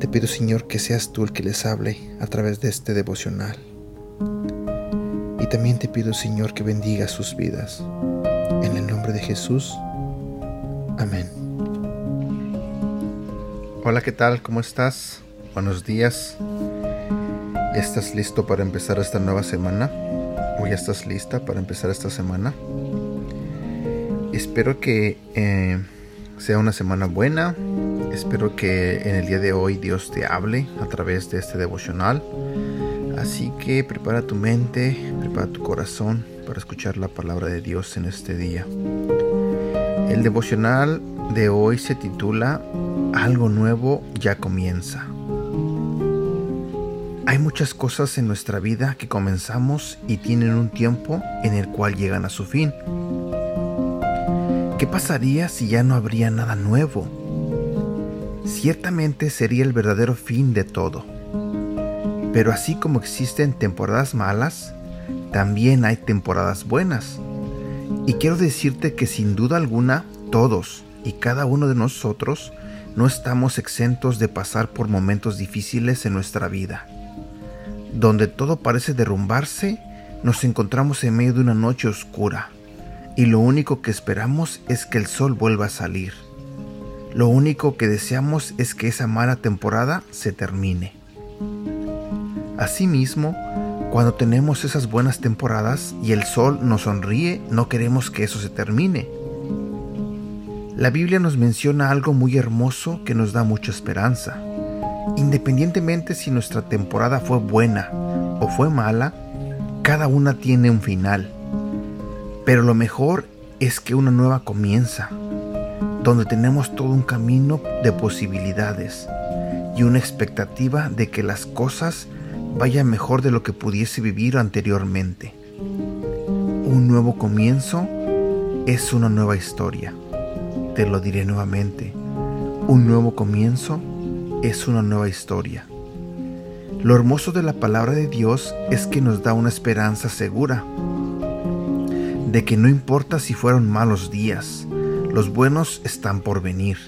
Te pido, Señor, que seas tú el que les hable a través de este devocional. Y también te pido, Señor, que bendiga sus vidas. En el nombre de Jesús. Amén. Hola, ¿qué tal? ¿Cómo estás? Buenos días. ¿Estás listo para empezar esta nueva semana? ¿O ya estás lista para empezar esta semana? Espero que eh, sea una semana buena. Espero que en el día de hoy Dios te hable a través de este devocional. Así que prepara tu mente, prepara tu corazón para escuchar la palabra de Dios en este día. El devocional de hoy se titula Algo nuevo ya comienza. Hay muchas cosas en nuestra vida que comenzamos y tienen un tiempo en el cual llegan a su fin. ¿Qué pasaría si ya no habría nada nuevo? Ciertamente sería el verdadero fin de todo. Pero así como existen temporadas malas, también hay temporadas buenas. Y quiero decirte que sin duda alguna todos y cada uno de nosotros no estamos exentos de pasar por momentos difíciles en nuestra vida. Donde todo parece derrumbarse, nos encontramos en medio de una noche oscura y lo único que esperamos es que el sol vuelva a salir. Lo único que deseamos es que esa mala temporada se termine. Asimismo, cuando tenemos esas buenas temporadas y el sol nos sonríe, no queremos que eso se termine. La Biblia nos menciona algo muy hermoso que nos da mucha esperanza. Independientemente si nuestra temporada fue buena o fue mala, cada una tiene un final. Pero lo mejor es que una nueva comienza, donde tenemos todo un camino de posibilidades y una expectativa de que las cosas vayan mejor de lo que pudiese vivir anteriormente. Un nuevo comienzo es una nueva historia. Te lo diré nuevamente. Un nuevo comienzo es una nueva historia. Lo hermoso de la palabra de Dios es que nos da una esperanza segura de que no importa si fueron malos días, los buenos están por venir.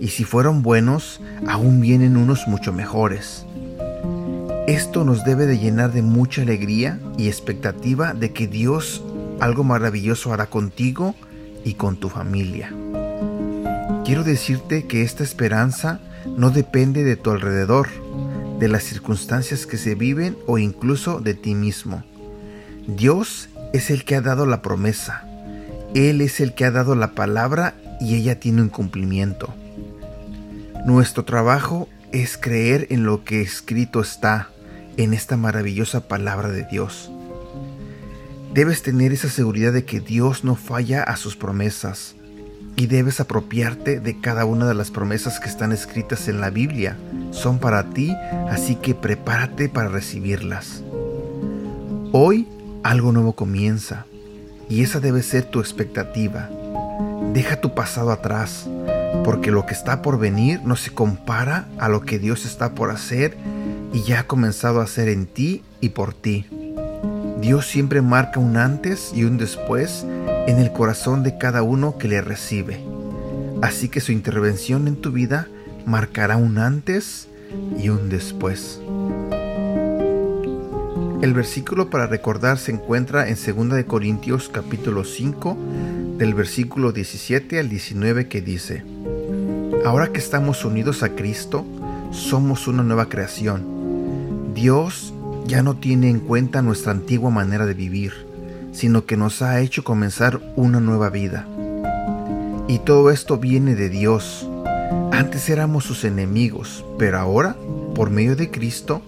Y si fueron buenos, aún vienen unos mucho mejores. Esto nos debe de llenar de mucha alegría y expectativa de que Dios algo maravilloso hará contigo y con tu familia. Quiero decirte que esta esperanza no depende de tu alrededor, de las circunstancias que se viven o incluso de ti mismo. Dios es el que ha dado la promesa. Él es el que ha dado la palabra y ella tiene un cumplimiento. Nuestro trabajo es creer en lo que escrito está en esta maravillosa palabra de Dios. Debes tener esa seguridad de que Dios no falla a sus promesas y debes apropiarte de cada una de las promesas que están escritas en la Biblia. Son para ti, así que prepárate para recibirlas. Hoy algo nuevo comienza y esa debe ser tu expectativa. Deja tu pasado atrás, porque lo que está por venir no se compara a lo que Dios está por hacer y ya ha comenzado a hacer en ti y por ti. Dios siempre marca un antes y un después en el corazón de cada uno que le recibe. Así que su intervención en tu vida marcará un antes y un después. El versículo para recordar se encuentra en 2 Corintios capítulo 5 del versículo 17 al 19 que dice, Ahora que estamos unidos a Cristo, somos una nueva creación. Dios ya no tiene en cuenta nuestra antigua manera de vivir, sino que nos ha hecho comenzar una nueva vida. Y todo esto viene de Dios. Antes éramos sus enemigos, pero ahora, por medio de Cristo,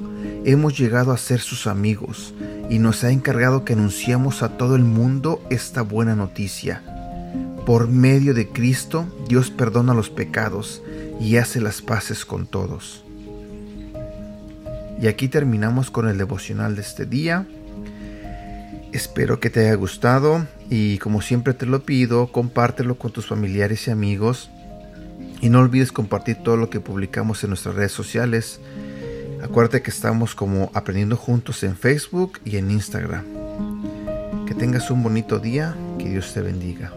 hemos llegado a ser sus amigos y nos ha encargado que anunciamos a todo el mundo esta buena noticia. Por medio de Cristo, Dios perdona los pecados y hace las paces con todos. Y aquí terminamos con el devocional de este día. Espero que te haya gustado y como siempre te lo pido, compártelo con tus familiares y amigos. Y no olvides compartir todo lo que publicamos en nuestras redes sociales. Acuérdate que estamos como aprendiendo juntos en Facebook y en Instagram. Que tengas un bonito día, que Dios te bendiga.